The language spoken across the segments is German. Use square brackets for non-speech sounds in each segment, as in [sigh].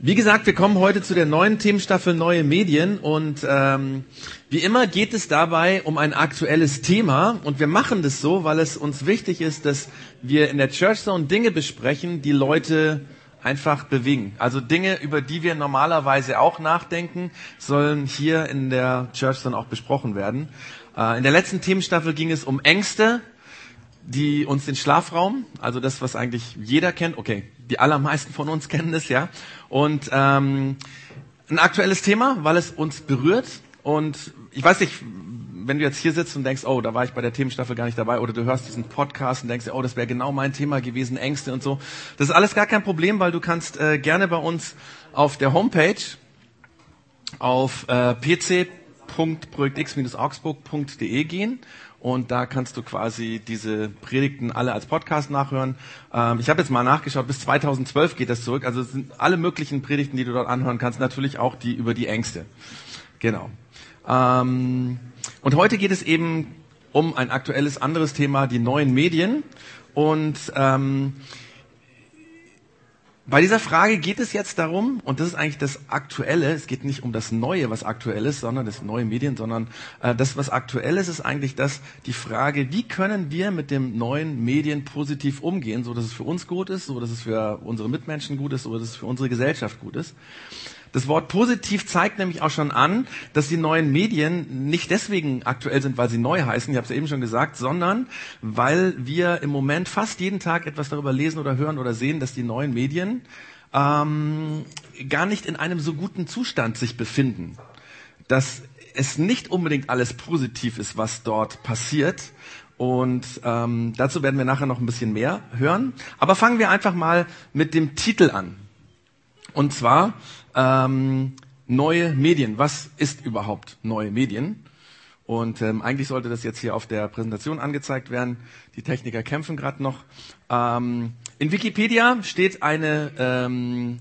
Wie gesagt, wir kommen heute zu der neuen Themenstaffel Neue Medien und ähm, wie immer geht es dabei um ein aktuelles Thema und wir machen das so, weil es uns wichtig ist, dass wir in der Church Zone Dinge besprechen, die Leute einfach bewegen. Also Dinge, über die wir normalerweise auch nachdenken, sollen hier in der Church Zone auch besprochen werden. Äh, in der letzten Themenstaffel ging es um Ängste, die uns den Schlafraum, also das, was eigentlich jeder kennt, okay, die allermeisten von uns kennen das, ja. Und ähm, ein aktuelles Thema, weil es uns berührt. Und ich weiß nicht, wenn du jetzt hier sitzt und denkst, oh, da war ich bei der Themenstaffel gar nicht dabei, oder du hörst diesen Podcast und denkst, oh, das wäre genau mein Thema gewesen, Ängste und so. Das ist alles gar kein Problem, weil du kannst äh, gerne bei uns auf der Homepage auf äh, pc.projektx-augsburg.de gehen und da kannst du quasi diese Predigten alle als Podcast nachhören. Ähm, ich habe jetzt mal nachgeschaut, bis 2012 geht das zurück. Also es sind alle möglichen Predigten, die du dort anhören kannst, natürlich auch die über die Ängste. Genau. Ähm, und heute geht es eben um ein aktuelles anderes Thema, die neuen Medien. Und ähm, bei dieser Frage geht es jetzt darum, und das ist eigentlich das Aktuelle, es geht nicht um das Neue, was aktuell ist, sondern das neue Medien, sondern äh, das, was aktuell ist, ist eigentlich das, die Frage, wie können wir mit dem neuen Medien positiv umgehen, so dass es für uns gut ist, so dass es für unsere Mitmenschen gut ist, so dass es für unsere Gesellschaft gut ist. Das Wort positiv zeigt nämlich auch schon an, dass die neuen Medien nicht deswegen aktuell sind, weil sie neu heißen, ich habe es ja eben schon gesagt, sondern weil wir im Moment fast jeden Tag etwas darüber lesen oder hören oder sehen, dass die neuen Medien ähm, gar nicht in einem so guten Zustand sich befinden. Dass es nicht unbedingt alles positiv ist, was dort passiert. Und ähm, dazu werden wir nachher noch ein bisschen mehr hören. Aber fangen wir einfach mal mit dem Titel an. Und zwar ähm, neue Medien. Was ist überhaupt neue Medien? Und ähm, eigentlich sollte das jetzt hier auf der Präsentation angezeigt werden. Die Techniker kämpfen gerade noch. Ähm, in Wikipedia steht eine, ähm,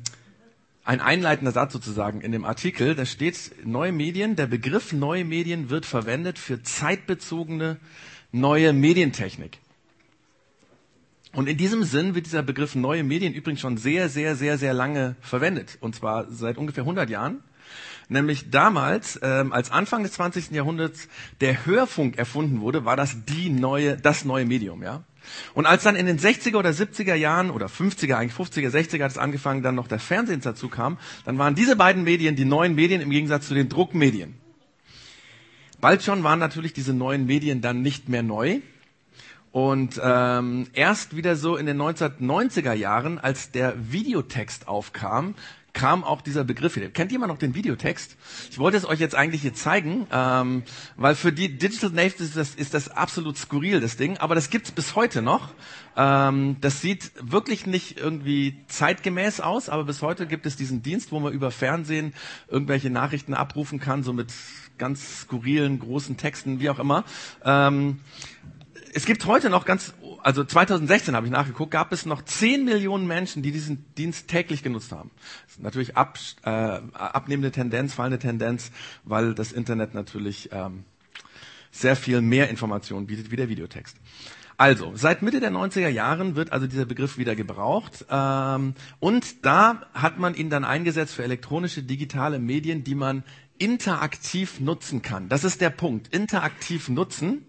ein einleitender Satz sozusagen in dem Artikel. Da steht neue Medien. Der Begriff neue Medien wird verwendet für zeitbezogene neue Medientechnik. Und in diesem Sinn wird dieser Begriff neue Medien übrigens schon sehr, sehr, sehr, sehr lange verwendet. Und zwar seit ungefähr 100 Jahren. Nämlich damals, ähm, als Anfang des 20. Jahrhunderts der Hörfunk erfunden wurde, war das die neue, das neue Medium, ja. Und als dann in den 60er oder 70er Jahren oder 50er, eigentlich 50er, 60er hat es angefangen, dann noch der Fernsehen dazu kam, dann waren diese beiden Medien die neuen Medien im Gegensatz zu den Druckmedien. Bald schon waren natürlich diese neuen Medien dann nicht mehr neu, und ähm, erst wieder so in den 1990er Jahren, als der Videotext aufkam, kam auch dieser Begriff wieder. Kennt jemand noch den Videotext? Ich wollte es euch jetzt eigentlich hier zeigen, ähm, weil für die Digital Natives ist das, ist das absolut skurril, das Ding. Aber das gibt's bis heute noch. Ähm, das sieht wirklich nicht irgendwie zeitgemäß aus, aber bis heute gibt es diesen Dienst, wo man über Fernsehen irgendwelche Nachrichten abrufen kann, so mit ganz skurrilen, großen Texten, wie auch immer. Ähm, es gibt heute noch ganz, also 2016 habe ich nachgeguckt, gab es noch 10 Millionen Menschen, die diesen Dienst täglich genutzt haben. Das ist natürlich ab, äh, abnehmende Tendenz, fallende Tendenz, weil das Internet natürlich ähm, sehr viel mehr Informationen bietet wie der Videotext. Also, seit Mitte der 90er Jahren wird also dieser Begriff wieder gebraucht. Ähm, und da hat man ihn dann eingesetzt für elektronische digitale Medien, die man interaktiv nutzen kann. Das ist der Punkt. Interaktiv nutzen.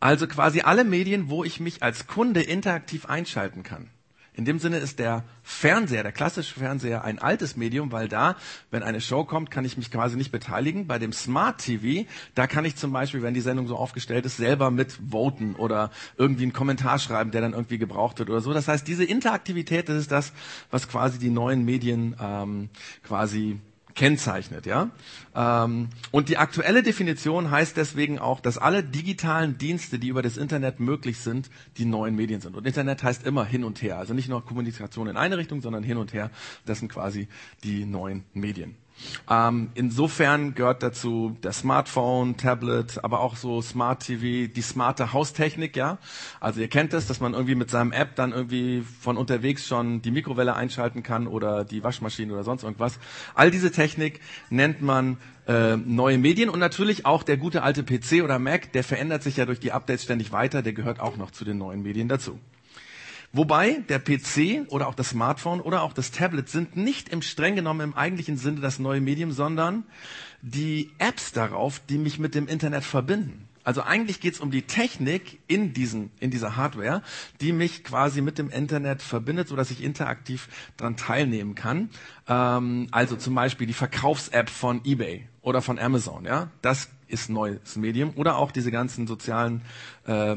Also quasi alle Medien, wo ich mich als Kunde interaktiv einschalten kann. In dem Sinne ist der Fernseher, der klassische Fernseher, ein altes Medium, weil da, wenn eine Show kommt, kann ich mich quasi nicht beteiligen. Bei dem Smart TV, da kann ich zum Beispiel, wenn die Sendung so aufgestellt ist, selber mit voten oder irgendwie einen Kommentar schreiben, der dann irgendwie gebraucht wird oder so. Das heißt, diese Interaktivität, das ist das, was quasi die neuen Medien ähm, quasi kennzeichnet. Ja? Ähm, und die aktuelle Definition heißt deswegen auch, dass alle digitalen Dienste, die über das Internet möglich sind, die neuen Medien sind. Und Internet heißt immer hin und her. Also nicht nur Kommunikation in eine Richtung, sondern hin und her. Das sind quasi die neuen Medien. Ähm, insofern gehört dazu der Smartphone, Tablet, aber auch so Smart TV, die smarte Haustechnik, ja. Also ihr kennt es, dass man irgendwie mit seinem App dann irgendwie von unterwegs schon die Mikrowelle einschalten kann oder die Waschmaschine oder sonst irgendwas. All diese Technik nennt man äh, neue Medien und natürlich auch der gute alte PC oder Mac, der verändert sich ja durch die Updates ständig weiter, der gehört auch noch zu den neuen Medien dazu. Wobei der PC oder auch das Smartphone oder auch das Tablet sind nicht im streng genommen im eigentlichen Sinne das neue Medium, sondern die Apps darauf, die mich mit dem Internet verbinden. Also eigentlich geht es um die Technik in, diesen, in dieser Hardware, die mich quasi mit dem Internet verbindet, sodass ich interaktiv daran teilnehmen kann. Ähm, also zum Beispiel die Verkaufs-App von eBay oder von Amazon. Ja, Das ist neues Medium. Oder auch diese ganzen sozialen äh,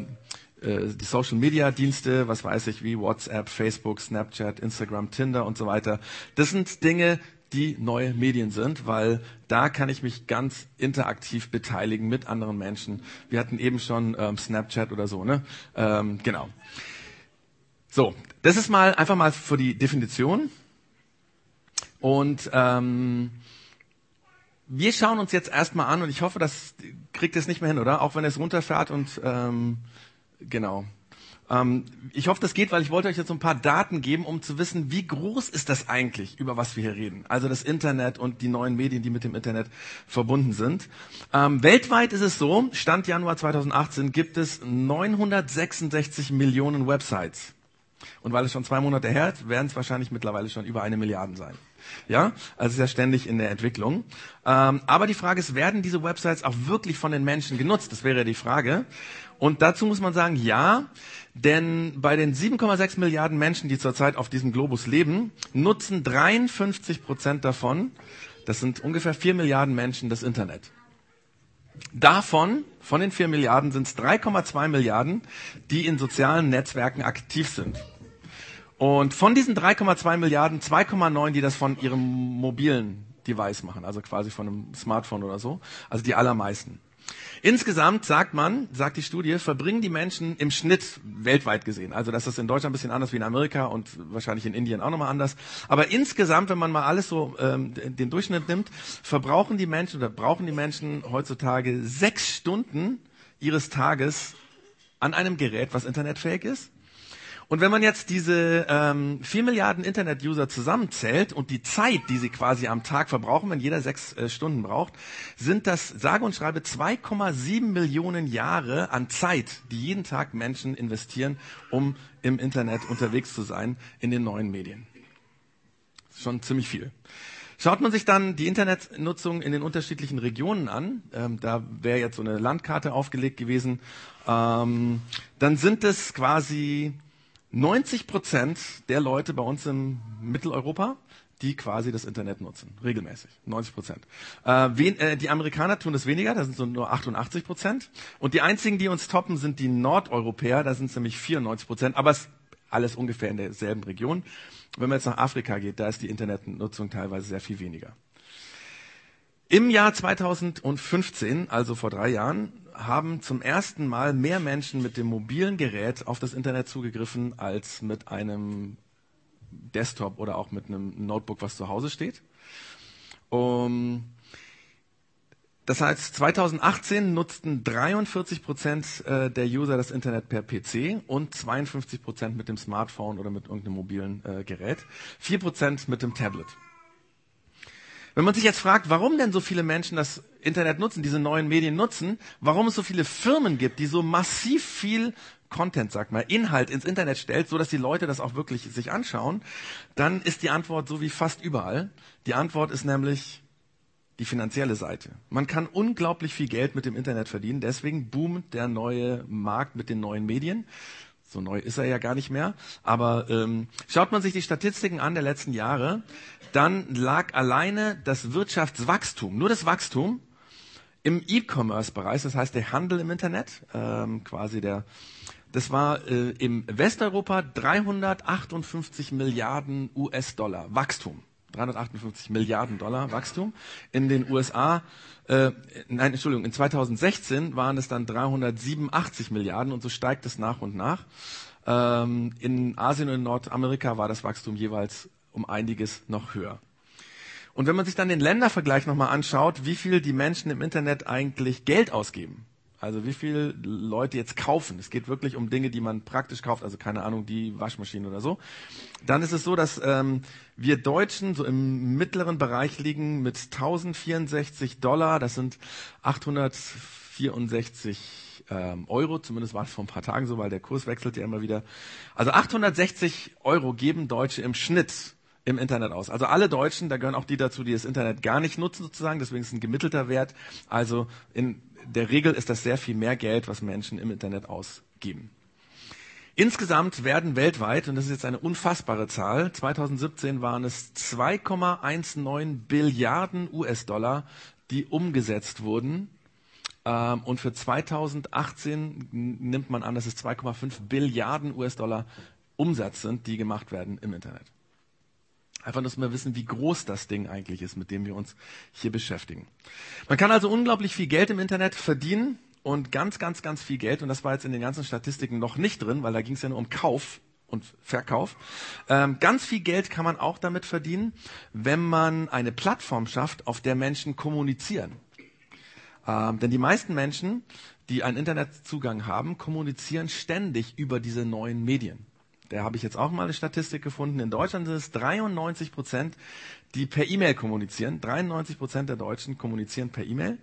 äh, die Social Media Dienste, was weiß ich, wie WhatsApp, Facebook, Snapchat, Instagram, Tinder und so weiter. Das sind Dinge, die neue Medien sind, weil da kann ich mich ganz interaktiv beteiligen mit anderen Menschen. Wir hatten eben schon ähm, Snapchat oder so, ne? Ähm, genau. So, das ist mal einfach mal für die Definition. Und ähm, wir schauen uns jetzt erstmal an und ich hoffe, das kriegt es nicht mehr hin, oder? Auch wenn es runterfährt und ähm, genau. Ähm, ich hoffe, das geht, weil ich wollte euch jetzt so ein paar Daten geben, um zu wissen, wie groß ist das eigentlich, über was wir hier reden. Also das Internet und die neuen Medien, die mit dem Internet verbunden sind. Ähm, weltweit ist es so, Stand Januar 2018 gibt es 966 Millionen Websites. Und weil es schon zwei Monate her ist, werden es wahrscheinlich mittlerweile schon über eine Milliarde sein. Ja, also ist ja ständig in der Entwicklung. Ähm, aber die Frage ist, werden diese Websites auch wirklich von den Menschen genutzt? Das wäre die Frage. Und dazu muss man sagen, ja, denn bei den 7,6 Milliarden Menschen, die zurzeit auf diesem Globus leben, nutzen 53 Prozent davon, das sind ungefähr 4 Milliarden Menschen, das Internet. Davon, von den 4 Milliarden, sind es 3,2 Milliarden, die in sozialen Netzwerken aktiv sind. Und von diesen 3,2 Milliarden, 2,9, die das von ihrem mobilen Device machen, also quasi von einem Smartphone oder so, also die allermeisten. Insgesamt sagt man, sagt die Studie, verbringen die Menschen im Schnitt weltweit gesehen, also das ist in Deutschland ein bisschen anders wie in Amerika und wahrscheinlich in Indien auch nochmal anders, aber insgesamt, wenn man mal alles so ähm, den Durchschnitt nimmt, verbrauchen die Menschen oder brauchen die Menschen heutzutage sechs Stunden ihres Tages an einem Gerät, was internetfähig ist. Und wenn man jetzt diese ähm, 4 Milliarden Internet-User zusammenzählt und die Zeit, die sie quasi am Tag verbrauchen, wenn jeder sechs äh, Stunden braucht, sind das sage und schreibe 2,7 Millionen Jahre an Zeit, die jeden Tag Menschen investieren, um im Internet unterwegs zu sein in den neuen Medien. Schon ziemlich viel. Schaut man sich dann die Internetnutzung in den unterschiedlichen Regionen an, ähm, da wäre jetzt so eine Landkarte aufgelegt gewesen, ähm, dann sind es quasi 90 Prozent der Leute bei uns in Mitteleuropa, die quasi das Internet nutzen, regelmäßig, 90 Prozent. Äh, äh, die Amerikaner tun das weniger, da sind so nur 88 Prozent. Und die einzigen, die uns toppen, sind die Nordeuropäer, da sind es nämlich 94 Prozent, aber es alles ungefähr in derselben Region. Wenn man jetzt nach Afrika geht, da ist die Internetnutzung teilweise sehr viel weniger. Im Jahr 2015, also vor drei Jahren, haben zum ersten Mal mehr Menschen mit dem mobilen Gerät auf das Internet zugegriffen als mit einem Desktop oder auch mit einem Notebook, was zu Hause steht. Um, das heißt, 2018 nutzten 43 Prozent äh, der User das Internet per PC und 52 Prozent mit dem Smartphone oder mit irgendeinem mobilen äh, Gerät, 4 Prozent mit dem Tablet. Wenn man sich jetzt fragt, warum denn so viele Menschen das Internet nutzen, diese neuen Medien nutzen, warum es so viele Firmen gibt, die so massiv viel Content, sag mal, Inhalt ins Internet stellt, so dass die Leute das auch wirklich sich anschauen, dann ist die Antwort so wie fast überall. Die Antwort ist nämlich die finanzielle Seite. Man kann unglaublich viel Geld mit dem Internet verdienen, deswegen boomt der neue Markt mit den neuen Medien. So neu ist er ja gar nicht mehr. Aber ähm, schaut man sich die Statistiken an der letzten Jahre, dann lag alleine das Wirtschaftswachstum, nur das Wachstum im E-Commerce-Bereich, das heißt der Handel im Internet, ähm, quasi der, das war äh, im Westeuropa 358 Milliarden US-Dollar Wachstum. 358 Milliarden Dollar Wachstum. In den USA, äh, nein, Entschuldigung, in 2016 waren es dann 387 Milliarden und so steigt es nach und nach. Ähm, in Asien und in Nordamerika war das Wachstum jeweils um einiges noch höher. Und wenn man sich dann den Ländervergleich nochmal anschaut, wie viel die Menschen im Internet eigentlich Geld ausgeben, also wie viele Leute jetzt kaufen, es geht wirklich um Dinge, die man praktisch kauft, also keine Ahnung, die Waschmaschine oder so, dann ist es so, dass ähm, wir Deutschen so im mittleren Bereich liegen mit 1064 Dollar, das sind 864 860 ähm, Euro, zumindest war es vor ein paar Tagen so, weil der Kurs wechselt ja immer wieder. Also 860 Euro geben Deutsche im Schnitt im Internet aus. Also alle Deutschen, da gehören auch die dazu, die das Internet gar nicht nutzen sozusagen, deswegen ist es ein gemittelter Wert. Also in der Regel ist das sehr viel mehr Geld, was Menschen im Internet ausgeben. Insgesamt werden weltweit, und das ist jetzt eine unfassbare Zahl, 2017 waren es 2,19 Billiarden US-Dollar, die umgesetzt wurden. Ähm, und für 2018 nimmt man an, dass es 2,5 Billiarden US-Dollar Umsatz sind, die gemacht werden im Internet. Einfach, dass wir wissen, wie groß das Ding eigentlich ist, mit dem wir uns hier beschäftigen. Man kann also unglaublich viel Geld im Internet verdienen und ganz, ganz, ganz viel Geld. Und das war jetzt in den ganzen Statistiken noch nicht drin, weil da ging es ja nur um Kauf und Verkauf. Ähm, ganz viel Geld kann man auch damit verdienen, wenn man eine Plattform schafft, auf der Menschen kommunizieren. Ähm, denn die meisten Menschen, die einen Internetzugang haben, kommunizieren ständig über diese neuen Medien. Da habe ich jetzt auch mal eine Statistik gefunden. In Deutschland sind es 93 Prozent, die per E-Mail kommunizieren. 93 Prozent der Deutschen kommunizieren per E-Mail.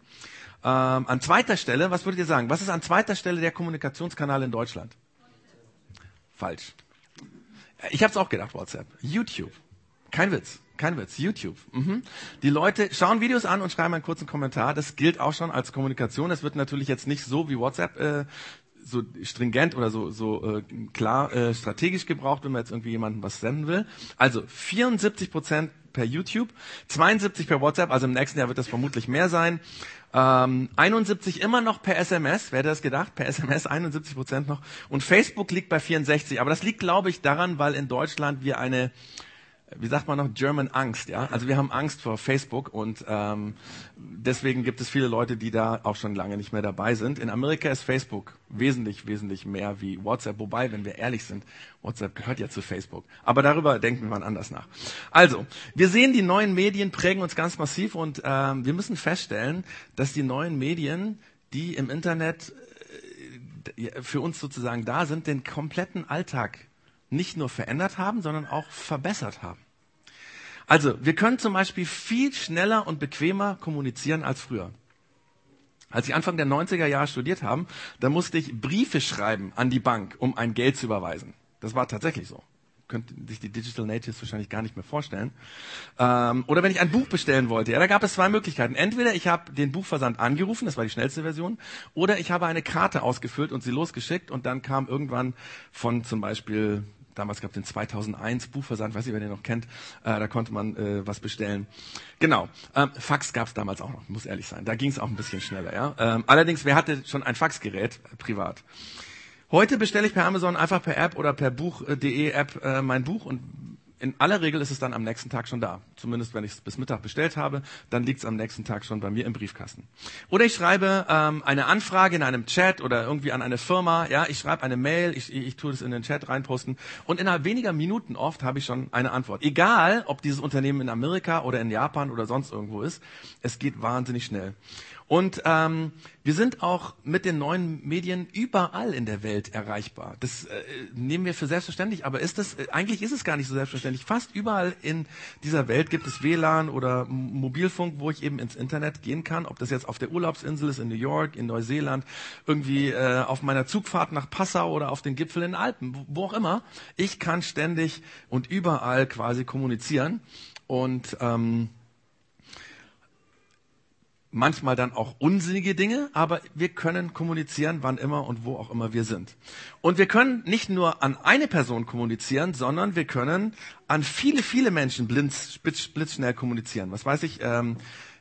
Ähm, an zweiter Stelle, was würdet ihr sagen? Was ist an zweiter Stelle der Kommunikationskanal in Deutschland? Falsch. Ich habe es auch gedacht, WhatsApp. YouTube. Kein Witz. Kein Witz, YouTube. Mhm. Die Leute schauen Videos an und schreiben einen kurzen Kommentar. Das gilt auch schon als Kommunikation. Es wird natürlich jetzt nicht so wie WhatsApp äh, so stringent oder so, so äh, klar äh, strategisch gebraucht, wenn man jetzt irgendwie jemandem was senden will. Also 74 Prozent per YouTube, 72 per WhatsApp, also im nächsten Jahr wird das vermutlich mehr sein. Ähm, 71 immer noch per SMS, wer hätte das gedacht? Per SMS 71 Prozent noch. Und Facebook liegt bei 64. Aber das liegt, glaube ich, daran, weil in Deutschland wir eine wie sagt man noch, German Angst, ja. Also wir haben Angst vor Facebook und ähm, deswegen gibt es viele Leute, die da auch schon lange nicht mehr dabei sind. In Amerika ist Facebook wesentlich, wesentlich mehr wie WhatsApp, wobei, wenn wir ehrlich sind, WhatsApp gehört ja zu Facebook. Aber darüber denken wir mal anders nach. Also, wir sehen, die neuen Medien prägen uns ganz massiv und ähm, wir müssen feststellen, dass die neuen Medien, die im Internet äh, für uns sozusagen da sind, den kompletten Alltag nicht nur verändert haben, sondern auch verbessert haben. Also, wir können zum Beispiel viel schneller und bequemer kommunizieren als früher. Als ich Anfang der 90er Jahre studiert habe, da musste ich Briefe schreiben an die Bank, um ein Geld zu überweisen. Das war tatsächlich so. Könnten sich die Digital Natives wahrscheinlich gar nicht mehr vorstellen. Ähm, oder wenn ich ein Buch bestellen wollte, ja, da gab es zwei Möglichkeiten. Entweder ich habe den Buchversand angerufen, das war die schnellste Version, oder ich habe eine Karte ausgefüllt und sie losgeschickt und dann kam irgendwann von zum Beispiel Damals gab es den 2001 Buchversand, weiß ich, wer den noch kennt. Äh, da konnte man äh, was bestellen. Genau. Ähm, Fax gab es damals auch noch, muss ehrlich sein. Da ging es auch ein bisschen schneller. Ja. Ähm, allerdings, wer hatte schon ein Faxgerät äh, privat? Heute bestelle ich per Amazon einfach per App oder per Buch.de App äh, mein Buch und in aller Regel ist es dann am nächsten Tag schon da. Zumindest wenn ich es bis Mittag bestellt habe, dann liegt es am nächsten Tag schon bei mir im Briefkasten. Oder ich schreibe ähm, eine Anfrage in einem Chat oder irgendwie an eine Firma. Ja, ich schreibe eine Mail, ich, ich tue das in den Chat reinposten und innerhalb weniger Minuten oft habe ich schon eine Antwort. Egal, ob dieses Unternehmen in Amerika oder in Japan oder sonst irgendwo ist, es geht wahnsinnig schnell. Und ähm, wir sind auch mit den neuen Medien überall in der Welt erreichbar. Das äh, nehmen wir für selbstverständlich, aber ist das, äh, eigentlich ist es gar nicht so selbstverständlich. Fast überall in dieser Welt gibt es WLAN oder Mobilfunk, wo ich eben ins Internet gehen kann. Ob das jetzt auf der Urlaubsinsel ist, in New York, in Neuseeland, irgendwie äh, auf meiner Zugfahrt nach Passau oder auf den Gipfel in den Alpen, wo, auch immer. Ich kann ständig und überall quasi kommunizieren. Und ähm, manchmal dann auch unsinnige Dinge, aber wir können kommunizieren, wann immer und wo auch immer wir sind. Und wir können nicht nur an eine Person kommunizieren, sondern wir können an viele, viele Menschen blitz, blitzschnell kommunizieren. Was weiß ich, ähm,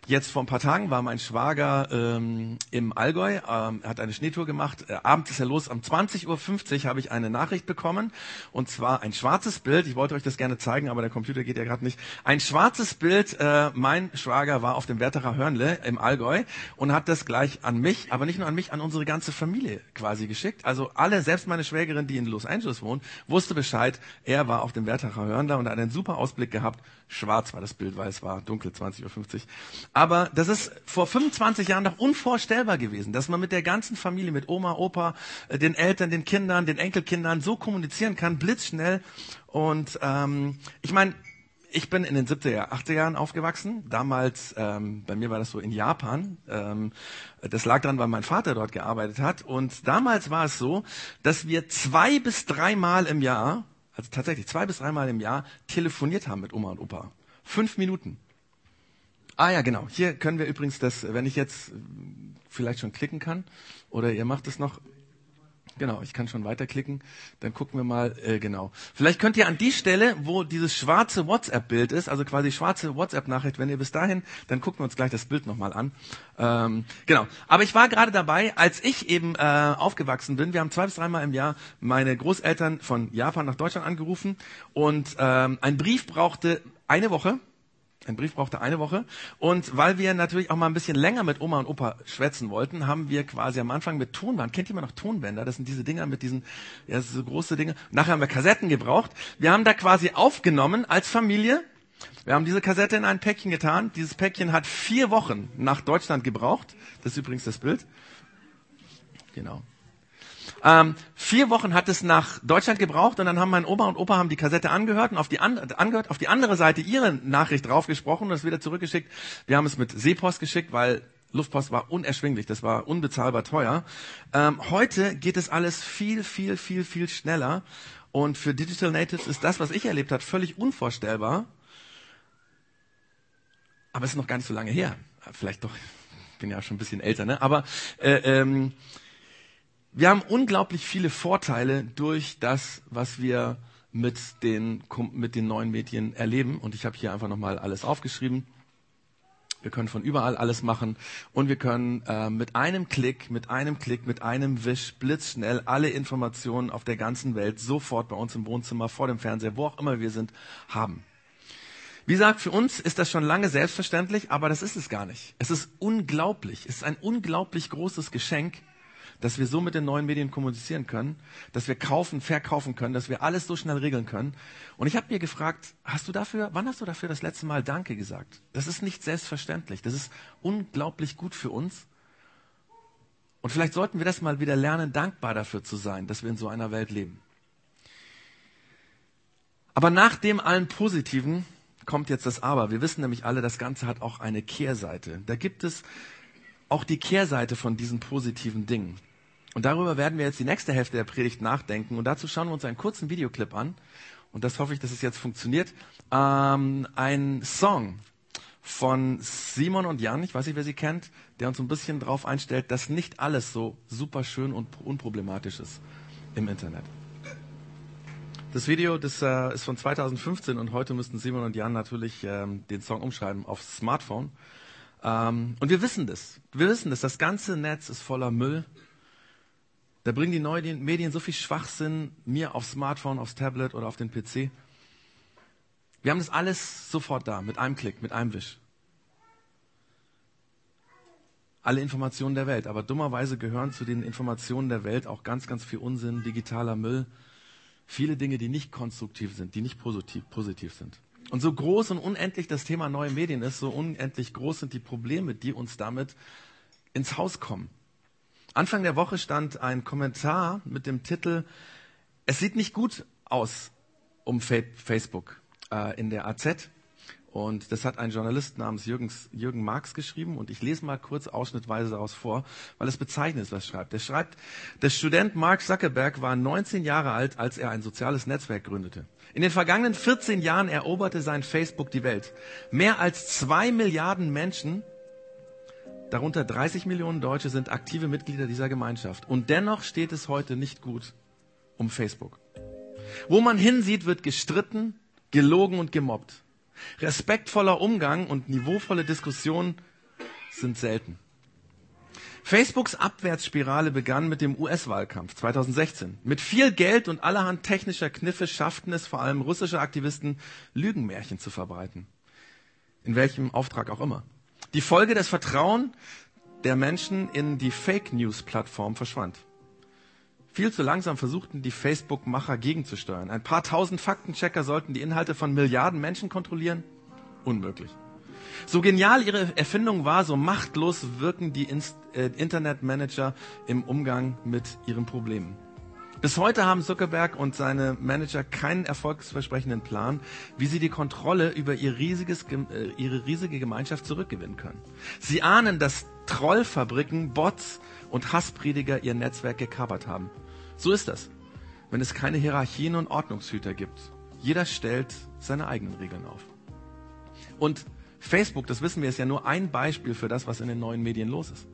Jetzt vor ein paar Tagen war mein Schwager ähm, im Allgäu, ähm, hat eine Schneetour gemacht. Äh, abends ist er los. Um 20.50 Uhr habe ich eine Nachricht bekommen. Und zwar ein schwarzes Bild. Ich wollte euch das gerne zeigen, aber der Computer geht ja gerade nicht. Ein schwarzes Bild. Äh, mein Schwager war auf dem Werterer Hörnle im Allgäu und hat das gleich an mich, aber nicht nur an mich, an unsere ganze Familie quasi geschickt. Also alle, selbst meine Schwägerin, die in Los Angeles wohnt, wusste Bescheid. Er war auf dem Werterer Hörnle und hat einen super Ausblick gehabt. Schwarz war das Bild, weil es war dunkel, 20.50 Uhr. Aber das ist vor 25 Jahren noch unvorstellbar gewesen, dass man mit der ganzen Familie, mit Oma, Opa, äh, den Eltern, den Kindern, den Enkelkindern so kommunizieren kann, blitzschnell. Und ähm, ich meine, ich bin in den 70er, 80er Jahren aufgewachsen. Damals, ähm, bei mir war das so in Japan. Ähm, das lag daran, weil mein Vater dort gearbeitet hat. Und damals war es so, dass wir zwei bis dreimal im Jahr, also tatsächlich zwei bis dreimal im Jahr, telefoniert haben mit Oma und Opa. Fünf Minuten. Ah ja, genau. Hier können wir übrigens das, wenn ich jetzt vielleicht schon klicken kann, oder ihr macht es noch, Genau, ich kann schon weiterklicken. Dann gucken wir mal, äh, genau. Vielleicht könnt ihr an die Stelle, wo dieses schwarze WhatsApp-Bild ist, also quasi schwarze WhatsApp-Nachricht, wenn ihr bis dahin, dann gucken wir uns gleich das Bild nochmal an. Ähm, genau. Aber ich war gerade dabei, als ich eben äh, aufgewachsen bin. Wir haben zwei bis dreimal im Jahr meine Großeltern von Japan nach Deutschland angerufen und ähm, ein Brief brauchte eine Woche ein Brief brauchte eine Woche. Und weil wir natürlich auch mal ein bisschen länger mit Oma und Opa schwätzen wollten, haben wir quasi am Anfang mit Tonband, kennt jemand noch Tonbänder? Das sind diese Dinger mit diesen, ja, so große Dinge. Nachher haben wir Kassetten gebraucht. Wir haben da quasi aufgenommen als Familie. Wir haben diese Kassette in ein Päckchen getan. Dieses Päckchen hat vier Wochen nach Deutschland gebraucht. Das ist übrigens das Bild. Genau. Ähm, vier Wochen hat es nach Deutschland gebraucht und dann haben mein Opa und Opa haben die Kassette angehört und auf die, an, angehört, auf die andere Seite ihre Nachricht draufgesprochen und das wieder zurückgeschickt. Wir haben es mit Seepost geschickt, weil Luftpost war unerschwinglich, das war unbezahlbar teuer. Ähm, heute geht es alles viel, viel, viel, viel schneller und für Digital Natives ist das, was ich erlebt habe, völlig unvorstellbar. Aber es ist noch gar nicht so lange her. Vielleicht doch, [laughs] ich bin ja schon ein bisschen älter, ne? Aber äh, ähm, wir haben unglaublich viele Vorteile durch das, was wir mit den, mit den neuen Medien erleben. Und ich habe hier einfach nochmal alles aufgeschrieben. Wir können von überall alles machen und wir können äh, mit einem Klick, mit einem Klick, mit einem Wisch blitzschnell alle Informationen auf der ganzen Welt sofort bei uns im Wohnzimmer, vor dem Fernseher, wo auch immer wir sind, haben. Wie gesagt, für uns ist das schon lange selbstverständlich, aber das ist es gar nicht. Es ist unglaublich. Es ist ein unglaublich großes Geschenk, dass wir so mit den neuen Medien kommunizieren können, dass wir kaufen, verkaufen können, dass wir alles so schnell regeln können. Und ich habe mir gefragt, hast du dafür, wann hast du dafür das letzte Mal Danke gesagt? Das ist nicht selbstverständlich. Das ist unglaublich gut für uns. Und vielleicht sollten wir das mal wieder lernen, dankbar dafür zu sein, dass wir in so einer Welt leben. Aber nach dem allen Positiven kommt jetzt das Aber. Wir wissen nämlich alle, das Ganze hat auch eine Kehrseite. Da gibt es auch die Kehrseite von diesen positiven Dingen. Und darüber werden wir jetzt die nächste Hälfte der Predigt nachdenken. Und dazu schauen wir uns einen kurzen Videoclip an. Und das hoffe ich, dass es jetzt funktioniert. Ähm, ein Song von Simon und Jan, ich weiß nicht, wer sie kennt, der uns ein bisschen darauf einstellt, dass nicht alles so super schön und unproblematisch ist im Internet. Das Video das, äh, ist von 2015 und heute müssten Simon und Jan natürlich ähm, den Song umschreiben aufs Smartphone. Ähm, und wir wissen das. Wir wissen das. Das ganze Netz ist voller Müll. Da bringen die neuen Medien so viel Schwachsinn mir aufs Smartphone, aufs Tablet oder auf den PC. Wir haben das alles sofort da, mit einem Klick, mit einem Wisch. Alle Informationen der Welt. Aber dummerweise gehören zu den Informationen der Welt auch ganz, ganz viel Unsinn, digitaler Müll. Viele Dinge, die nicht konstruktiv sind, die nicht positiv, positiv sind. Und so groß und unendlich das Thema neue Medien ist, so unendlich groß sind die Probleme, die uns damit ins Haus kommen. Anfang der Woche stand ein Kommentar mit dem Titel Es sieht nicht gut aus um Facebook äh, in der AZ. Und das hat ein Journalist namens Jürgens, Jürgen Marx geschrieben. Und ich lese mal kurz ausschnittweise daraus vor, weil es bezeichnend ist, was er schreibt. Er schreibt, der Student Mark Zuckerberg war 19 Jahre alt, als er ein soziales Netzwerk gründete. In den vergangenen 14 Jahren eroberte sein Facebook die Welt. Mehr als zwei Milliarden Menschen Darunter 30 Millionen Deutsche sind aktive Mitglieder dieser Gemeinschaft. Und dennoch steht es heute nicht gut um Facebook. Wo man hinsieht, wird gestritten, gelogen und gemobbt. Respektvoller Umgang und niveauvolle Diskussionen sind selten. Facebooks Abwärtsspirale begann mit dem US-Wahlkampf 2016. Mit viel Geld und allerhand technischer Kniffe schafften es vor allem russische Aktivisten, Lügenmärchen zu verbreiten. In welchem Auftrag auch immer. Die Folge des Vertrauen der Menschen in die Fake News Plattform verschwand. Viel zu langsam versuchten die Facebook-Macher gegenzusteuern. Ein paar tausend Faktenchecker sollten die Inhalte von Milliarden Menschen kontrollieren? Unmöglich. So genial ihre Erfindung war, so machtlos wirken die äh, Internetmanager im Umgang mit ihren Problemen. Bis heute haben Zuckerberg und seine Manager keinen erfolgsversprechenden Plan, wie sie die Kontrolle über ihr riesiges, äh, ihre riesige Gemeinschaft zurückgewinnen können. Sie ahnen, dass Trollfabriken, Bots und Hassprediger ihr Netzwerk gekapert haben. So ist das, wenn es keine Hierarchien und Ordnungshüter gibt. Jeder stellt seine eigenen Regeln auf. Und Facebook, das wissen wir, ist ja nur ein Beispiel für das, was in den neuen Medien los ist.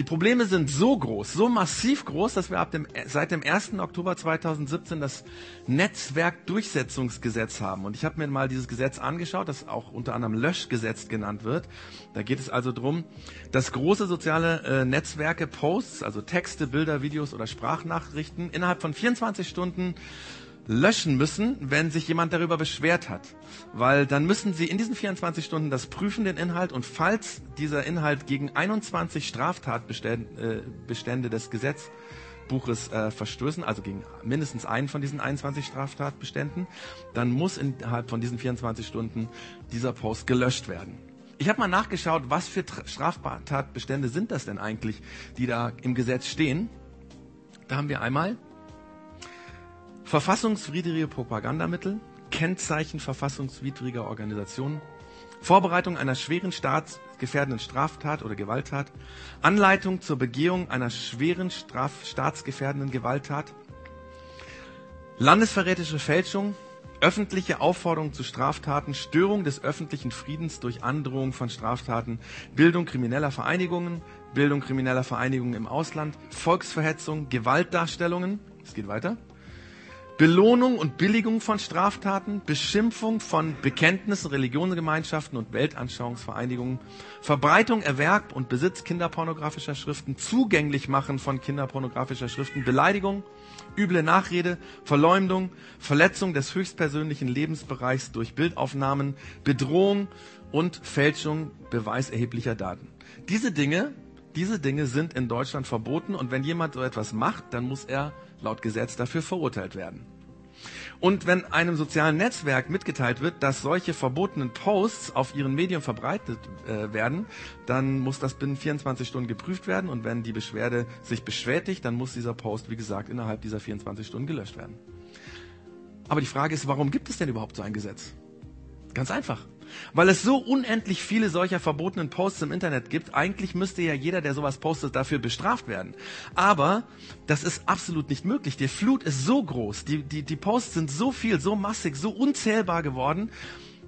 Die Probleme sind so groß, so massiv groß, dass wir ab dem, seit dem 1. Oktober 2017 das Netzwerkdurchsetzungsgesetz haben. Und ich habe mir mal dieses Gesetz angeschaut, das auch unter anderem Löschgesetz genannt wird. Da geht es also darum, dass große soziale äh, Netzwerke Posts, also Texte, Bilder, Videos oder Sprachnachrichten innerhalb von 24 Stunden löschen müssen, wenn sich jemand darüber beschwert hat. Weil dann müssen sie in diesen 24 Stunden das prüfen, den Inhalt. Und falls dieser Inhalt gegen 21 Straftatbestände äh, des Gesetzbuches äh, verstößen, also gegen mindestens einen von diesen 21 Straftatbeständen, dann muss innerhalb von diesen 24 Stunden dieser Post gelöscht werden. Ich habe mal nachgeschaut, was für Straftatbestände sind das denn eigentlich, die da im Gesetz stehen. Da haben wir einmal Verfassungswidrige Propagandamittel, Kennzeichen verfassungswidriger Organisationen, Vorbereitung einer schweren staatsgefährdenden Straftat oder Gewalttat, Anleitung zur Begehung einer schweren Straf staatsgefährdenden Gewalttat, landesverräterische Fälschung, öffentliche Aufforderung zu Straftaten, Störung des öffentlichen Friedens durch Androhung von Straftaten, Bildung krimineller Vereinigungen, Bildung krimineller Vereinigungen im Ausland, Volksverhetzung, Gewaltdarstellungen, es geht weiter, Belohnung und Billigung von Straftaten, Beschimpfung von Bekenntnissen, Religionsgemeinschaften und Weltanschauungsvereinigungen, Verbreitung, Erwerb und Besitz kinderpornografischer Schriften, zugänglich machen von kinderpornografischer Schriften, Beleidigung, üble Nachrede, Verleumdung, Verletzung des höchstpersönlichen Lebensbereichs durch Bildaufnahmen, Bedrohung und Fälschung beweiserheblicher Daten. Diese Dinge, diese Dinge sind in Deutschland verboten und wenn jemand so etwas macht, dann muss er laut Gesetz dafür verurteilt werden. Und wenn einem sozialen Netzwerk mitgeteilt wird, dass solche verbotenen Posts auf ihren Medien verbreitet äh, werden, dann muss das binnen 24 Stunden geprüft werden und wenn die Beschwerde sich beschwätigt, dann muss dieser Post, wie gesagt, innerhalb dieser 24 Stunden gelöscht werden. Aber die Frage ist, warum gibt es denn überhaupt so ein Gesetz? Ganz einfach. Weil es so unendlich viele solcher verbotenen Posts im Internet gibt. Eigentlich müsste ja jeder, der sowas postet, dafür bestraft werden. Aber das ist absolut nicht möglich. Die Flut ist so groß, die, die, die Posts sind so viel, so massig, so unzählbar geworden,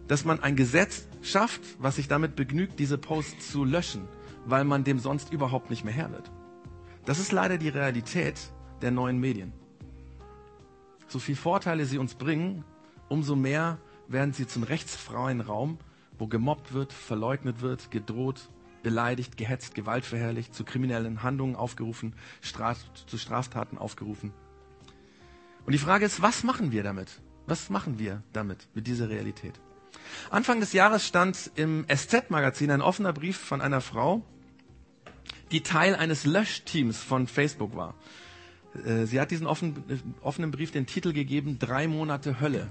dass man ein Gesetz schafft, was sich damit begnügt, diese Posts zu löschen, weil man dem sonst überhaupt nicht mehr Herr wird. Das ist leider die Realität der neuen Medien. So viel Vorteile sie uns bringen, umso mehr werden sie zum rechtsfreien Raum, wo gemobbt wird, verleugnet wird, gedroht, beleidigt, gehetzt, gewaltverherrlicht, zu kriminellen Handlungen aufgerufen, Straf zu Straftaten aufgerufen. Und die Frage ist, was machen wir damit? Was machen wir damit, mit dieser Realität? Anfang des Jahres stand im SZ-Magazin ein offener Brief von einer Frau, die Teil eines Löschteams von Facebook war. Äh, sie hat diesen offenen Brief den Titel gegeben, Drei Monate Hölle.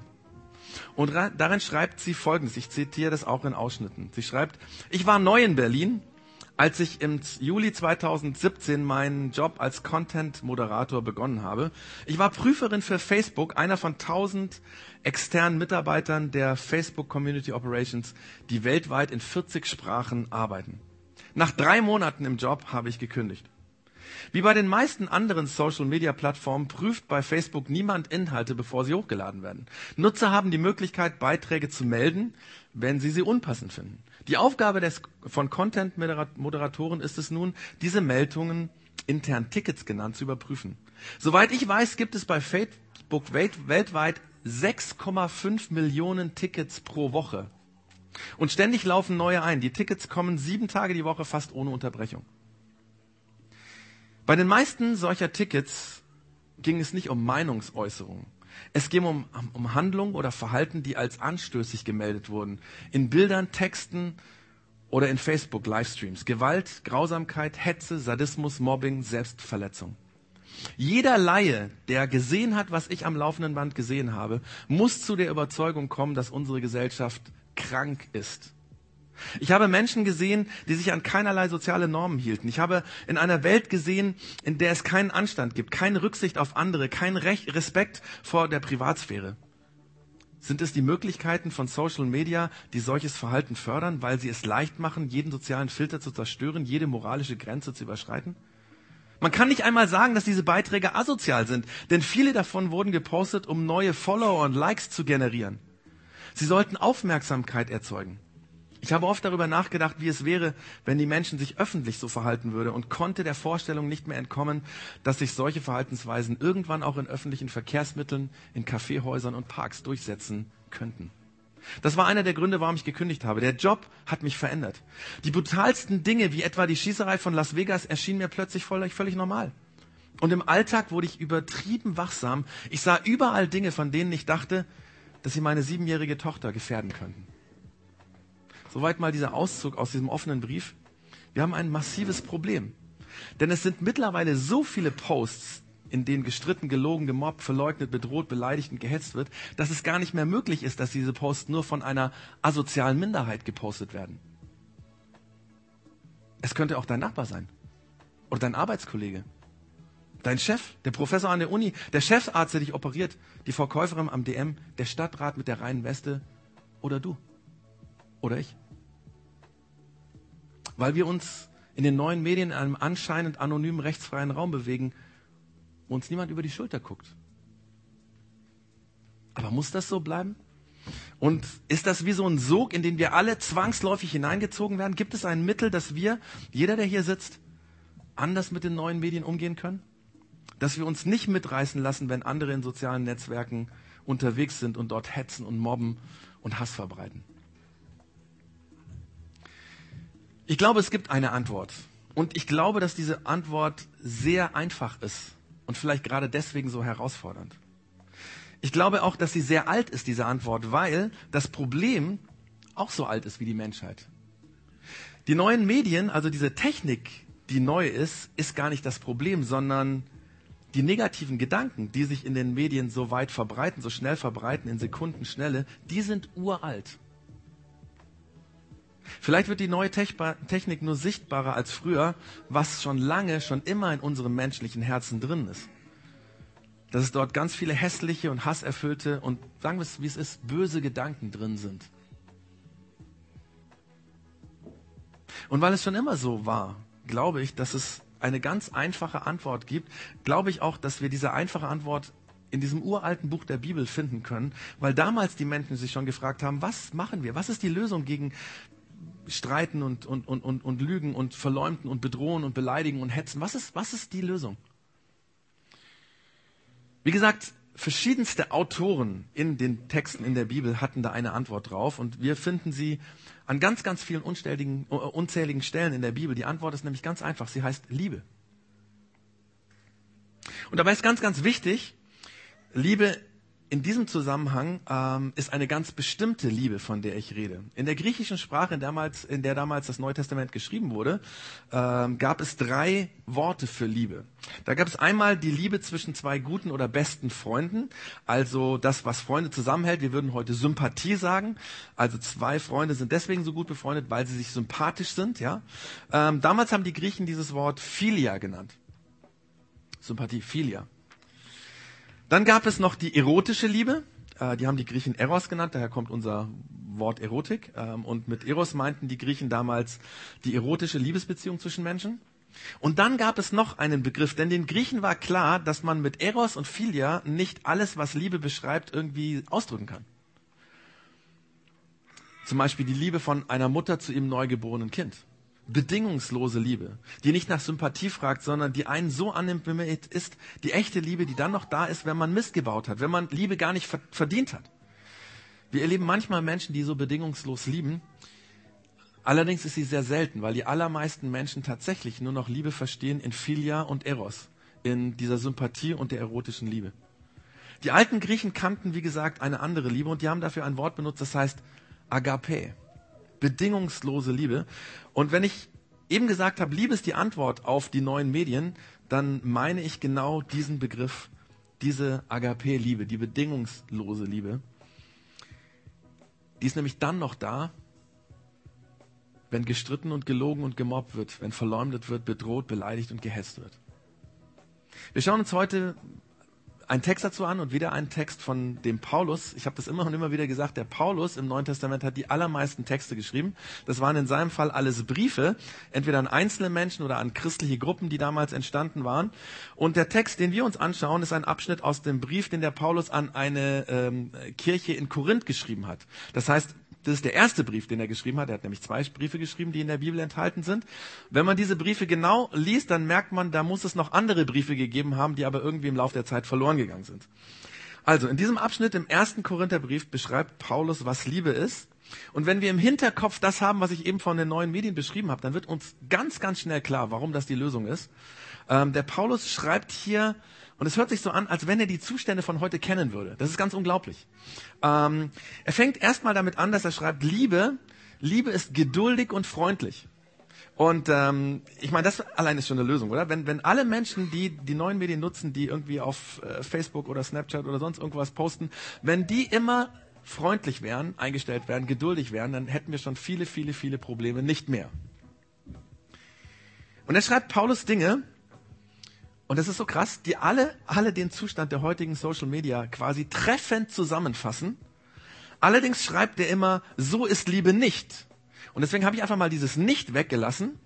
Und darin schreibt sie Folgendes, ich zitiere das auch in Ausschnitten. Sie schreibt, ich war neu in Berlin, als ich im Juli 2017 meinen Job als Content-Moderator begonnen habe. Ich war Prüferin für Facebook, einer von tausend externen Mitarbeitern der Facebook Community Operations, die weltweit in 40 Sprachen arbeiten. Nach drei Monaten im Job habe ich gekündigt. Wie bei den meisten anderen Social-Media-Plattformen prüft bei Facebook niemand Inhalte, bevor sie hochgeladen werden. Nutzer haben die Möglichkeit, Beiträge zu melden, wenn sie sie unpassend finden. Die Aufgabe des, von Content-Moderatoren ist es nun, diese Meldungen intern Tickets genannt zu überprüfen. Soweit ich weiß, gibt es bei Facebook weltweit 6,5 Millionen Tickets pro Woche. Und ständig laufen neue ein. Die Tickets kommen sieben Tage die Woche fast ohne Unterbrechung. Bei den meisten solcher Tickets ging es nicht um Meinungsäußerungen. Es ging um, um Handlungen oder Verhalten, die als anstößig gemeldet wurden. In Bildern, Texten oder in Facebook-Livestreams. Gewalt, Grausamkeit, Hetze, Sadismus, Mobbing, Selbstverletzung. Jeder Laie, der gesehen hat, was ich am laufenden Band gesehen habe, muss zu der Überzeugung kommen, dass unsere Gesellschaft krank ist. Ich habe Menschen gesehen, die sich an keinerlei soziale Normen hielten. Ich habe in einer Welt gesehen, in der es keinen Anstand gibt, keine Rücksicht auf andere, keinen Respekt vor der Privatsphäre. Sind es die Möglichkeiten von Social Media, die solches Verhalten fördern, weil sie es leicht machen, jeden sozialen Filter zu zerstören, jede moralische Grenze zu überschreiten? Man kann nicht einmal sagen, dass diese Beiträge asozial sind, denn viele davon wurden gepostet, um neue Follower und Likes zu generieren. Sie sollten Aufmerksamkeit erzeugen. Ich habe oft darüber nachgedacht, wie es wäre, wenn die Menschen sich öffentlich so verhalten würden und konnte der Vorstellung nicht mehr entkommen, dass sich solche Verhaltensweisen irgendwann auch in öffentlichen Verkehrsmitteln, in Kaffeehäusern und Parks durchsetzen könnten. Das war einer der Gründe, warum ich gekündigt habe. Der Job hat mich verändert. Die brutalsten Dinge, wie etwa die Schießerei von Las Vegas, erschienen mir plötzlich völlig, völlig normal. Und im Alltag wurde ich übertrieben wachsam. Ich sah überall Dinge, von denen ich dachte, dass sie meine siebenjährige Tochter gefährden könnten. Soweit mal dieser Auszug aus diesem offenen Brief. Wir haben ein massives Problem. Denn es sind mittlerweile so viele Posts, in denen gestritten, gelogen, gemobbt, verleugnet, bedroht, beleidigt und gehetzt wird, dass es gar nicht mehr möglich ist, dass diese Posts nur von einer asozialen Minderheit gepostet werden. Es könnte auch dein Nachbar sein. Oder dein Arbeitskollege. Dein Chef, der Professor an der Uni, der Chefsarzt, der dich operiert, die Verkäuferin am DM, der Stadtrat mit der reinen Weste oder du. Oder ich weil wir uns in den neuen Medien in einem anscheinend anonymen rechtsfreien Raum bewegen, wo uns niemand über die Schulter guckt. Aber muss das so bleiben? Und ist das wie so ein Sog, in den wir alle zwangsläufig hineingezogen werden? Gibt es ein Mittel, dass wir, jeder, der hier sitzt, anders mit den neuen Medien umgehen können? Dass wir uns nicht mitreißen lassen, wenn andere in sozialen Netzwerken unterwegs sind und dort hetzen und mobben und Hass verbreiten? Ich glaube, es gibt eine Antwort. Und ich glaube, dass diese Antwort sehr einfach ist und vielleicht gerade deswegen so herausfordernd. Ich glaube auch, dass sie sehr alt ist, diese Antwort, weil das Problem auch so alt ist wie die Menschheit. Die neuen Medien, also diese Technik, die neu ist, ist gar nicht das Problem, sondern die negativen Gedanken, die sich in den Medien so weit verbreiten, so schnell verbreiten, in Sekundenschnelle, die sind uralt. Vielleicht wird die neue Technik nur sichtbarer als früher, was schon lange, schon immer in unserem menschlichen Herzen drin ist. Dass es dort ganz viele hässliche und hasserfüllte und sagen wir es, wie es ist, böse Gedanken drin sind. Und weil es schon immer so war, glaube ich, dass es eine ganz einfache Antwort gibt, glaube ich auch, dass wir diese einfache Antwort in diesem uralten Buch der Bibel finden können, weil damals die Menschen sich schon gefragt haben, was machen wir? Was ist die Lösung gegen streiten und, und, und, und, und lügen und verleumden und bedrohen und beleidigen und hetzen. Was ist, was ist die Lösung? Wie gesagt, verschiedenste Autoren in den Texten in der Bibel hatten da eine Antwort drauf und wir finden sie an ganz, ganz vielen äh, unzähligen Stellen in der Bibel. Die Antwort ist nämlich ganz einfach. Sie heißt Liebe. Und dabei ist ganz, ganz wichtig, Liebe in diesem Zusammenhang ähm, ist eine ganz bestimmte Liebe, von der ich rede. In der griechischen Sprache, in, damals, in der damals das Neue Testament geschrieben wurde, ähm, gab es drei Worte für Liebe. Da gab es einmal die Liebe zwischen zwei guten oder besten Freunden, also das, was Freunde zusammenhält. Wir würden heute Sympathie sagen. Also zwei Freunde sind deswegen so gut befreundet, weil sie sich sympathisch sind. Ja. Ähm, damals haben die Griechen dieses Wort Philia genannt. Sympathie, Philia. Dann gab es noch die erotische Liebe. Äh, die haben die Griechen Eros genannt, daher kommt unser Wort Erotik. Ähm, und mit Eros meinten die Griechen damals die erotische Liebesbeziehung zwischen Menschen. Und dann gab es noch einen Begriff, denn den Griechen war klar, dass man mit Eros und Philia nicht alles, was Liebe beschreibt, irgendwie ausdrücken kann. Zum Beispiel die Liebe von einer Mutter zu ihrem neugeborenen Kind bedingungslose Liebe, die nicht nach Sympathie fragt, sondern die einen so annimmt, wie man ist, die echte Liebe, die dann noch da ist, wenn man Mist gebaut hat, wenn man Liebe gar nicht verdient hat. Wir erleben manchmal Menschen, die so bedingungslos lieben. Allerdings ist sie sehr selten, weil die allermeisten Menschen tatsächlich nur noch Liebe verstehen in Philia und Eros, in dieser Sympathie und der erotischen Liebe. Die alten Griechen kannten, wie gesagt, eine andere Liebe und die haben dafür ein Wort benutzt, das heißt Agape bedingungslose Liebe. Und wenn ich eben gesagt habe, Liebe ist die Antwort auf die neuen Medien, dann meine ich genau diesen Begriff, diese Agape-Liebe, die bedingungslose Liebe. Die ist nämlich dann noch da, wenn gestritten und gelogen und gemobbt wird, wenn verleumdet wird, bedroht, beleidigt und gehetzt wird. Wir schauen uns heute einen Text dazu an und wieder einen Text von dem Paulus. Ich habe das immer und immer wieder gesagt, der Paulus im Neuen Testament hat die allermeisten Texte geschrieben. Das waren in seinem Fall alles Briefe, entweder an einzelne Menschen oder an christliche Gruppen, die damals entstanden waren. Und der Text, den wir uns anschauen, ist ein Abschnitt aus dem Brief, den der Paulus an eine ähm, Kirche in Korinth geschrieben hat. Das heißt, das ist der erste Brief, den er geschrieben hat. Er hat nämlich zwei Briefe geschrieben, die in der Bibel enthalten sind. Wenn man diese Briefe genau liest, dann merkt man, da muss es noch andere Briefe gegeben haben, die aber irgendwie im Laufe der Zeit verloren gegangen sind. Also, in diesem Abschnitt im ersten Korintherbrief beschreibt Paulus, was Liebe ist. Und wenn wir im Hinterkopf das haben, was ich eben von den neuen Medien beschrieben habe, dann wird uns ganz, ganz schnell klar, warum das die Lösung ist. Ähm, der Paulus schreibt hier und es hört sich so an, als wenn er die Zustände von heute kennen würde. Das ist ganz unglaublich. Ähm, er fängt erstmal damit an, dass er schreibt, Liebe, Liebe ist geduldig und freundlich. Und ähm, ich meine, das allein ist schon eine Lösung, oder? Wenn, wenn alle Menschen, die die neuen Medien nutzen, die irgendwie auf äh, Facebook oder Snapchat oder sonst irgendwas posten, wenn die immer freundlich wären, eingestellt wären, geduldig wären, dann hätten wir schon viele, viele, viele Probleme nicht mehr. Und er schreibt Paulus Dinge, und das ist so krass, die alle, alle den Zustand der heutigen Social Media quasi treffend zusammenfassen. Allerdings schreibt er immer, so ist Liebe nicht. Und deswegen habe ich einfach mal dieses Nicht weggelassen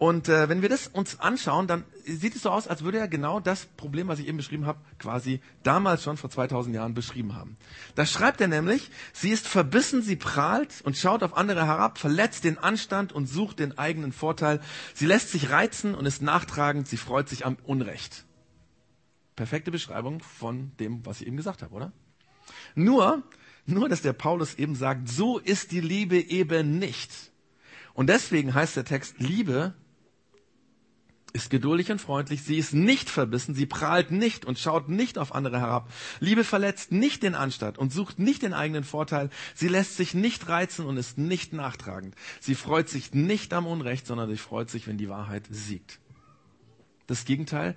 und äh, wenn wir das uns anschauen, dann sieht es so aus, als würde er genau das Problem, was ich eben beschrieben habe, quasi damals schon vor 2000 Jahren beschrieben haben. Da schreibt er nämlich, sie ist verbissen, sie prahlt und schaut auf andere herab, verletzt den Anstand und sucht den eigenen Vorteil. Sie lässt sich reizen und ist nachtragend, sie freut sich am Unrecht. Perfekte Beschreibung von dem, was ich eben gesagt habe, oder? Nur, nur, dass der Paulus eben sagt, so ist die Liebe eben nicht. Und deswegen heißt der Text, Liebe ist geduldig und freundlich, sie ist nicht verbissen, sie prahlt nicht und schaut nicht auf andere herab. Liebe verletzt nicht den Anstand und sucht nicht den eigenen Vorteil. Sie lässt sich nicht reizen und ist nicht nachtragend. Sie freut sich nicht am Unrecht, sondern sie freut sich, wenn die Wahrheit siegt. Das Gegenteil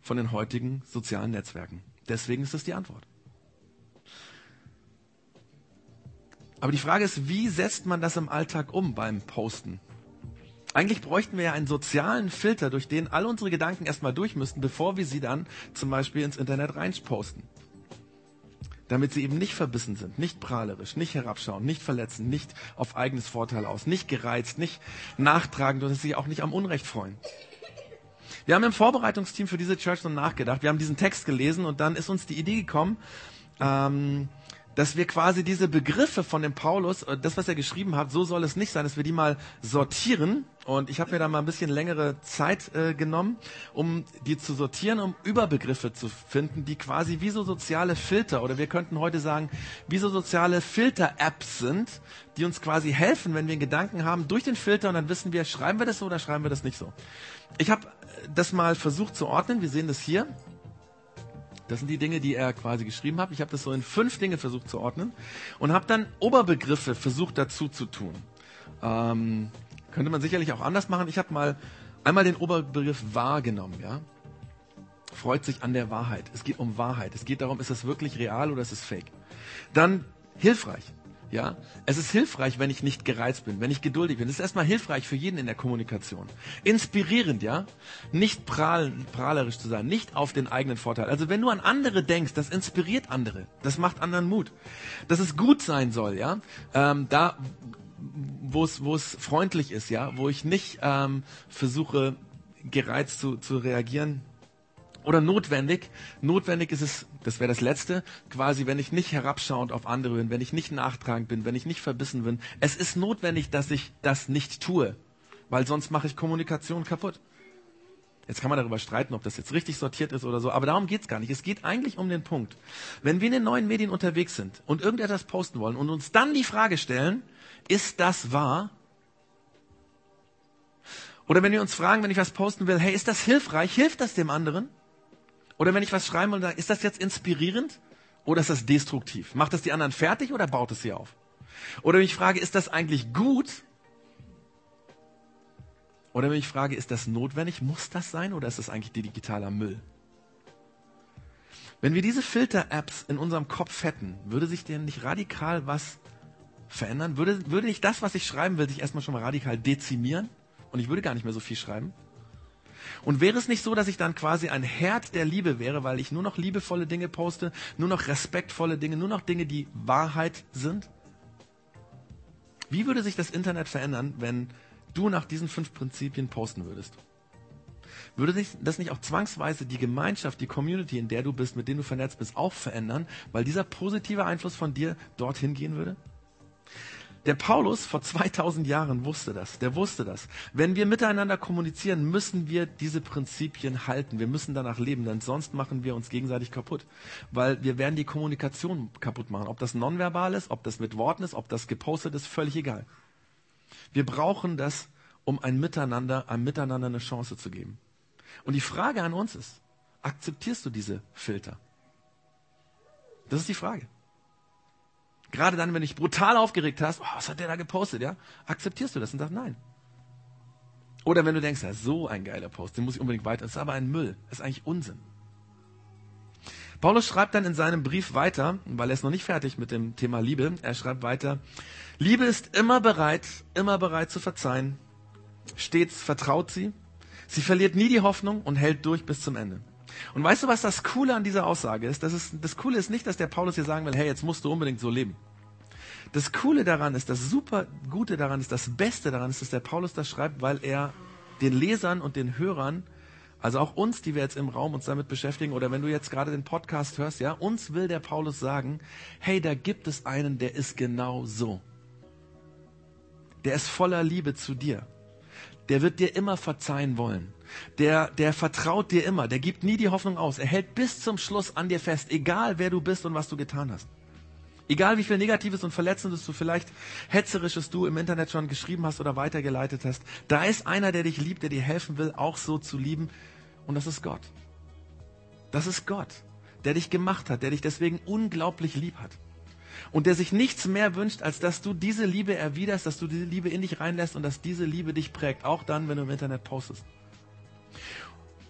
von den heutigen sozialen Netzwerken. Deswegen ist das die Antwort. Aber die Frage ist, wie setzt man das im Alltag um beim Posten? Eigentlich bräuchten wir ja einen sozialen Filter, durch den all unsere Gedanken erstmal durch müssten, bevor wir sie dann zum Beispiel ins Internet reinposten. Damit sie eben nicht verbissen sind, nicht prahlerisch, nicht herabschauen, nicht verletzen, nicht auf eigenes Vorteil aus, nicht gereizt, nicht nachtragend und sich auch nicht am Unrecht freuen. Wir haben im Vorbereitungsteam für diese Church so nachgedacht. Wir haben diesen Text gelesen und dann ist uns die Idee gekommen, ähm, dass wir quasi diese Begriffe von dem Paulus, äh, das, was er geschrieben hat, so soll es nicht sein, dass wir die mal sortieren. Und ich habe mir da mal ein bisschen längere Zeit äh, genommen, um die zu sortieren, um Überbegriffe zu finden, die quasi wie so soziale Filter oder wir könnten heute sagen, wie so soziale Filter-Apps sind, die uns quasi helfen, wenn wir einen Gedanken haben, durch den Filter und dann wissen wir, schreiben wir das so oder schreiben wir das nicht so. Ich habe das mal versucht zu ordnen. Wir sehen das hier. Das sind die Dinge, die er quasi geschrieben hat. Ich habe das so in fünf Dinge versucht zu ordnen und habe dann Oberbegriffe versucht dazu zu tun. Ähm, könnte man sicherlich auch anders machen. Ich habe mal einmal den Oberbegriff wahrgenommen, ja. Freut sich an der Wahrheit. Es geht um Wahrheit. Es geht darum, ist das wirklich real oder ist es fake? Dann hilfreich. Ja, es ist hilfreich, wenn ich nicht gereizt bin, wenn ich geduldig bin. Es ist erstmal hilfreich für jeden in der Kommunikation. Inspirierend, ja, nicht prahlen, prahlerisch zu sein, nicht auf den eigenen Vorteil. Also wenn du an andere denkst, das inspiriert andere, das macht anderen Mut. Dass es gut sein soll, ja, ähm, da, wo es, wo es freundlich ist, ja, wo ich nicht ähm, versuche gereizt zu, zu reagieren, oder notwendig. Notwendig ist es, das wäre das Letzte, quasi, wenn ich nicht herabschauend auf andere bin, wenn ich nicht nachtragend bin, wenn ich nicht verbissen bin. Es ist notwendig, dass ich das nicht tue, weil sonst mache ich Kommunikation kaputt. Jetzt kann man darüber streiten, ob das jetzt richtig sortiert ist oder so, aber darum geht es gar nicht. Es geht eigentlich um den Punkt. Wenn wir in den neuen Medien unterwegs sind und irgendetwas posten wollen und uns dann die Frage stellen, ist das wahr? Oder wenn wir uns fragen, wenn ich was posten will, hey, ist das hilfreich? Hilft das dem anderen? Oder wenn ich was schreibe und sage, ist das jetzt inspirierend oder ist das destruktiv? Macht das die anderen fertig oder baut es sie auf? Oder wenn ich frage, ist das eigentlich gut? Oder wenn ich frage, ist das notwendig? Muss das sein oder ist das eigentlich digitaler Müll? Wenn wir diese Filter-Apps in unserem Kopf hätten, würde sich denn nicht radikal was verändern? Würde, würde ich das, was ich schreiben will, sich erstmal schon mal radikal dezimieren? Und ich würde gar nicht mehr so viel schreiben? Und wäre es nicht so, dass ich dann quasi ein Herd der Liebe wäre, weil ich nur noch liebevolle Dinge poste, nur noch respektvolle Dinge, nur noch Dinge, die Wahrheit sind? Wie würde sich das Internet verändern, wenn du nach diesen fünf Prinzipien posten würdest? Würde sich das nicht auch zwangsweise die Gemeinschaft, die Community, in der du bist, mit denen du vernetzt bist, auch verändern, weil dieser positive Einfluss von dir dorthin gehen würde? Der Paulus vor 2000 Jahren wusste das. Der wusste das. Wenn wir miteinander kommunizieren, müssen wir diese Prinzipien halten. Wir müssen danach leben, denn sonst machen wir uns gegenseitig kaputt. Weil wir werden die Kommunikation kaputt machen. Ob das nonverbal ist, ob das mit Worten ist, ob das gepostet ist, völlig egal. Wir brauchen das, um ein Miteinander, einem Miteinander eine Chance zu geben. Und die Frage an uns ist, akzeptierst du diese Filter? Das ist die Frage. Gerade dann, wenn du dich brutal aufgeregt hast, oh, was hat der da gepostet, ja? Akzeptierst du das und sagst nein. Oder wenn du denkst, ja, so ein geiler Post, den muss ich unbedingt weiter, das ist aber ein Müll, das ist eigentlich Unsinn. Paulus schreibt dann in seinem Brief weiter, weil er ist noch nicht fertig mit dem Thema Liebe, er schreibt weiter, Liebe ist immer bereit, immer bereit zu verzeihen, stets vertraut sie, sie verliert nie die Hoffnung und hält durch bis zum Ende. Und weißt du, was das Coole an dieser Aussage ist? Das, ist? das Coole ist nicht, dass der Paulus hier sagen will, hey, jetzt musst du unbedingt so leben. Das Coole daran ist, das super Gute daran ist, das Beste daran ist, dass der Paulus das schreibt, weil er den Lesern und den Hörern, also auch uns, die wir jetzt im Raum uns damit beschäftigen, oder wenn du jetzt gerade den Podcast hörst, ja, uns will der Paulus sagen, hey, da gibt es einen, der ist genau so. Der ist voller Liebe zu dir. Der wird dir immer verzeihen wollen der, der vertraut dir immer, der gibt nie die Hoffnung aus. Er hält bis zum Schluss an dir fest, egal wer du bist und was du getan hast. Egal wie viel Negatives und Verletzendes du vielleicht Hetzerisches du im Internet schon geschrieben hast oder weitergeleitet hast, da ist einer, der dich liebt, der dir helfen will, auch so zu lieben. Und das ist Gott. Das ist Gott, der dich gemacht hat, der dich deswegen unglaublich lieb hat. Und der sich nichts mehr wünscht, als dass du diese Liebe erwiderst, dass du diese Liebe in dich reinlässt und dass diese Liebe dich prägt. Auch dann, wenn du im Internet postest.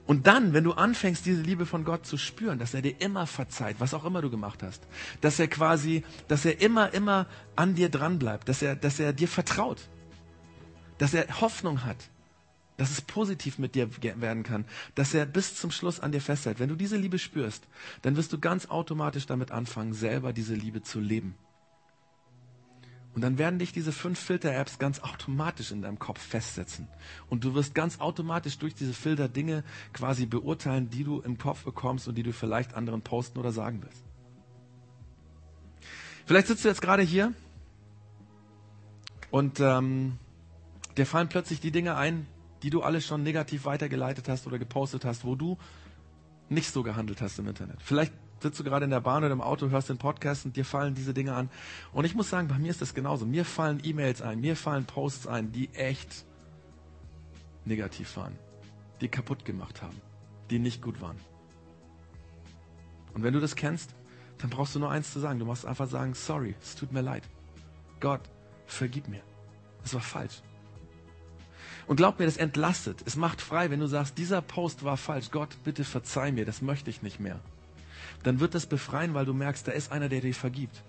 Und dann, wenn du anfängst, diese Liebe von Gott zu spüren, dass er dir immer verzeiht, was auch immer du gemacht hast, dass er quasi, dass er immer, immer an dir dran bleibt, dass er, dass er dir vertraut, dass er Hoffnung hat, dass es positiv mit dir werden kann, dass er bis zum Schluss an dir festhält. Wenn du diese Liebe spürst, dann wirst du ganz automatisch damit anfangen, selber diese Liebe zu leben. Und dann werden dich diese fünf Filter-Apps ganz automatisch in deinem Kopf festsetzen. Und du wirst ganz automatisch durch diese Filter Dinge quasi beurteilen, die du im Kopf bekommst und die du vielleicht anderen posten oder sagen willst. Vielleicht sitzt du jetzt gerade hier und ähm, dir fallen plötzlich die Dinge ein, die du alle schon negativ weitergeleitet hast oder gepostet hast, wo du nicht so gehandelt hast im Internet. Vielleicht sitzt du gerade in der Bahn oder im Auto, hörst den Podcast und dir fallen diese Dinge an. Und ich muss sagen, bei mir ist das genauso. Mir fallen E-Mails ein, mir fallen Posts ein, die echt negativ waren, die kaputt gemacht haben, die nicht gut waren. Und wenn du das kennst, dann brauchst du nur eins zu sagen. Du musst einfach sagen, sorry, es tut mir leid. Gott, vergib mir. Es war falsch. Und glaub mir, das entlastet. Es macht frei, wenn du sagst, dieser Post war falsch. Gott, bitte verzeih mir, das möchte ich nicht mehr dann wird das befreien, weil du merkst, da ist einer, der dir vergibt.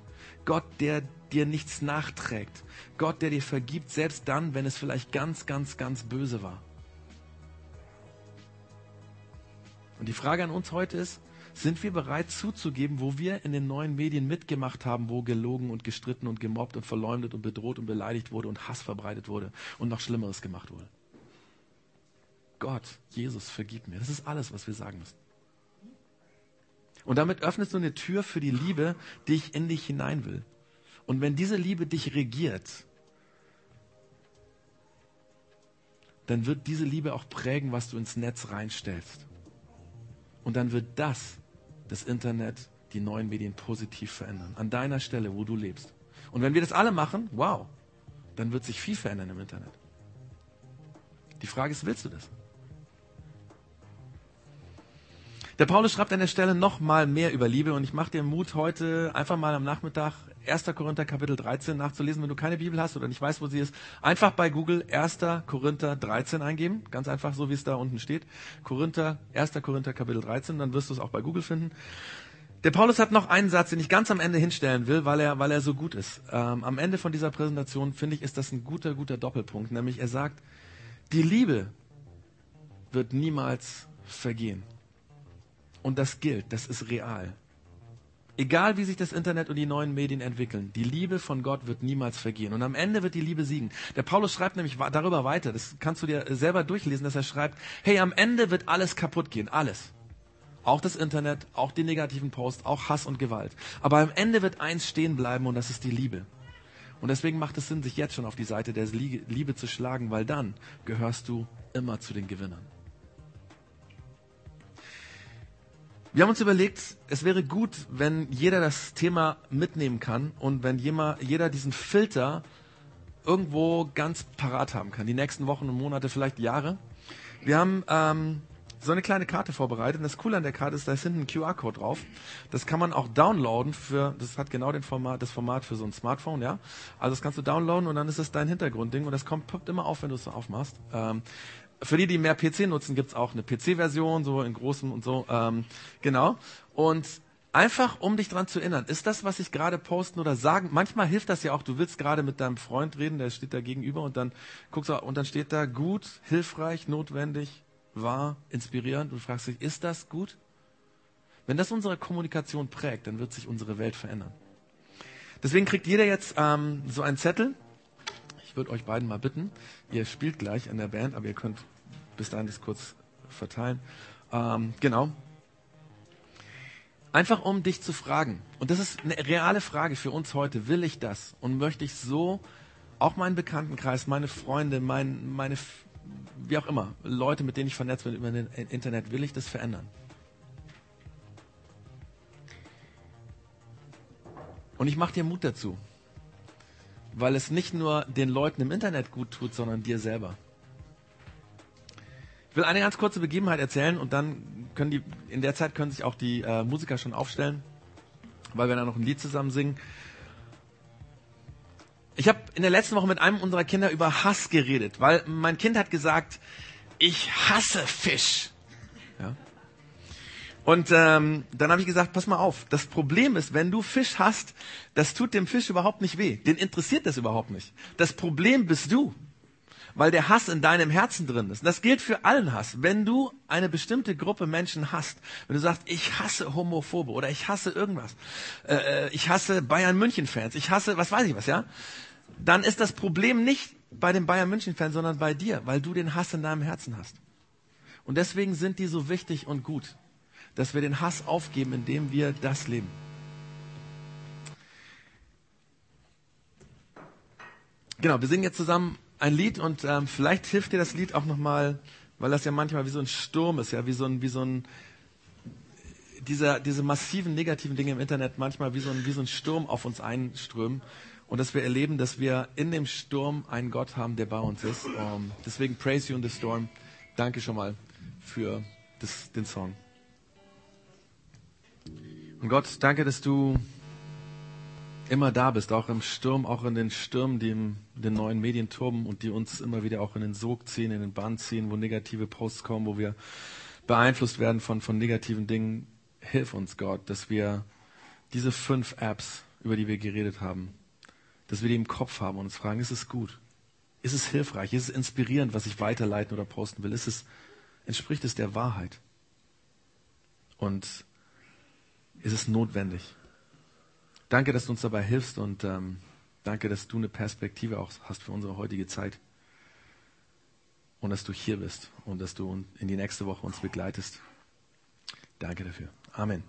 Gott, der dir nichts nachträgt. Gott, der dir vergibt, selbst dann, wenn es vielleicht ganz, ganz, ganz böse war. Und die Frage an uns heute ist, sind wir bereit zuzugeben, wo wir in den neuen Medien mitgemacht haben, wo gelogen und gestritten und gemobbt und verleumdet und bedroht und beleidigt wurde und Hass verbreitet wurde und noch Schlimmeres gemacht wurde? Gott, Jesus, vergib mir. Das ist alles, was wir sagen müssen. Und damit öffnest du eine Tür für die Liebe, die ich in dich hinein will. Und wenn diese Liebe dich regiert, dann wird diese Liebe auch prägen, was du ins Netz reinstellst. Und dann wird das, das Internet, die neuen Medien positiv verändern. An deiner Stelle, wo du lebst. Und wenn wir das alle machen, wow, dann wird sich viel verändern im Internet. Die Frage ist, willst du das? Der Paulus schreibt an der Stelle noch mal mehr über Liebe und ich mache dir Mut, heute einfach mal am Nachmittag 1. Korinther Kapitel 13 nachzulesen. Wenn du keine Bibel hast oder nicht weißt, wo sie ist, einfach bei Google 1. Korinther 13 eingeben. Ganz einfach, so wie es da unten steht. Korinther, 1. Korinther Kapitel 13, dann wirst du es auch bei Google finden. Der Paulus hat noch einen Satz, den ich ganz am Ende hinstellen will, weil er, weil er so gut ist. Ähm, am Ende von dieser Präsentation finde ich, ist das ein guter, guter Doppelpunkt. Nämlich er sagt, die Liebe wird niemals vergehen. Und das gilt, das ist real. Egal wie sich das Internet und die neuen Medien entwickeln, die Liebe von Gott wird niemals vergehen. Und am Ende wird die Liebe siegen. Der Paulus schreibt nämlich darüber weiter, das kannst du dir selber durchlesen, dass er schreibt, hey, am Ende wird alles kaputt gehen, alles. Auch das Internet, auch die negativen Posts, auch Hass und Gewalt. Aber am Ende wird eins stehen bleiben und das ist die Liebe. Und deswegen macht es Sinn, sich jetzt schon auf die Seite der Liebe zu schlagen, weil dann gehörst du immer zu den Gewinnern. Wir haben uns überlegt, es wäre gut, wenn jeder das Thema mitnehmen kann und wenn jeder diesen Filter irgendwo ganz parat haben kann. Die nächsten Wochen und Monate, vielleicht Jahre. Wir haben ähm, so eine kleine Karte vorbereitet. Und das Coole an der Karte ist, da ist hinten ein QR-Code drauf. Das kann man auch downloaden für, das hat genau den Format, das Format für so ein Smartphone, ja. Also das kannst du downloaden und dann ist es dein Hintergrundding und das kommt, poppt immer auf, wenn du es so aufmachst. Ähm, für die, die mehr PC nutzen, gibt's auch eine PC-Version, so in großem und so. Ähm, genau. Und einfach, um dich dran zu erinnern, ist das, was ich gerade posten oder sagen, manchmal hilft das ja auch, du willst gerade mit deinem Freund reden, der steht da gegenüber und dann guckst du, und dann steht da gut, hilfreich, notwendig, wahr, inspirierend und fragst dich, ist das gut? Wenn das unsere Kommunikation prägt, dann wird sich unsere Welt verändern. Deswegen kriegt jeder jetzt ähm, so einen Zettel würde euch beiden mal bitten, ihr spielt gleich an der Band, aber ihr könnt bis dahin das kurz verteilen. Ähm, genau. Einfach um dich zu fragen. Und das ist eine reale Frage für uns heute. Will ich das? Und möchte ich so auch meinen Bekanntenkreis, meine Freunde, mein, meine, wie auch immer, Leute, mit denen ich vernetzt bin über das Internet, will ich das verändern? Und ich mache dir Mut dazu weil es nicht nur den Leuten im Internet gut tut, sondern dir selber. Ich will eine ganz kurze Begebenheit erzählen und dann können die, in der Zeit können sich auch die äh, Musiker schon aufstellen, weil wir dann noch ein Lied zusammen singen. Ich habe in der letzten Woche mit einem unserer Kinder über Hass geredet, weil mein Kind hat gesagt, ich hasse Fisch. Und ähm, dann habe ich gesagt, pass mal auf, das Problem ist, wenn du Fisch hast, das tut dem Fisch überhaupt nicht weh. Den interessiert das überhaupt nicht. Das Problem bist du, weil der Hass in deinem Herzen drin ist. Und das gilt für allen Hass. Wenn du eine bestimmte Gruppe Menschen hast, wenn du sagst, ich hasse Homophobe oder ich hasse irgendwas, äh, äh ich hasse Bayern München Fans, ich hasse, was weiß ich was, ja, dann ist das Problem nicht bei den Bayern München Fans, sondern bei dir, weil du den Hass in deinem Herzen hast. Und deswegen sind die so wichtig und gut dass wir den Hass aufgeben, indem wir das leben. Genau, wir singen jetzt zusammen ein Lied und ähm, vielleicht hilft dir das Lied auch nochmal, weil das ja manchmal wie so ein Sturm ist, ja, wie so ein, wie so ein, dieser, diese massiven negativen Dinge im Internet manchmal wie so ein, wie so ein Sturm auf uns einströmen und dass wir erleben, dass wir in dem Sturm einen Gott haben, der bei uns ist. Um, ähm, deswegen praise you in the storm. Danke schon mal für das, den Song. Und Gott, danke, dass du immer da bist, auch im Sturm, auch in den Stürmen, die in den neuen Medien turben und die uns immer wieder auch in den Sog ziehen, in den Bann ziehen, wo negative Posts kommen, wo wir beeinflusst werden von, von negativen Dingen. Hilf uns, Gott, dass wir diese fünf Apps, über die wir geredet haben, dass wir die im Kopf haben und uns fragen, ist es gut? Ist es hilfreich? Ist es inspirierend, was ich weiterleiten oder posten will? Ist es, entspricht es der Wahrheit? Und ist es notwendig. Danke, dass du uns dabei hilfst und ähm, danke, dass du eine Perspektive auch hast für unsere heutige Zeit und dass du hier bist und dass du in die nächste Woche uns begleitest. Danke dafür. Amen.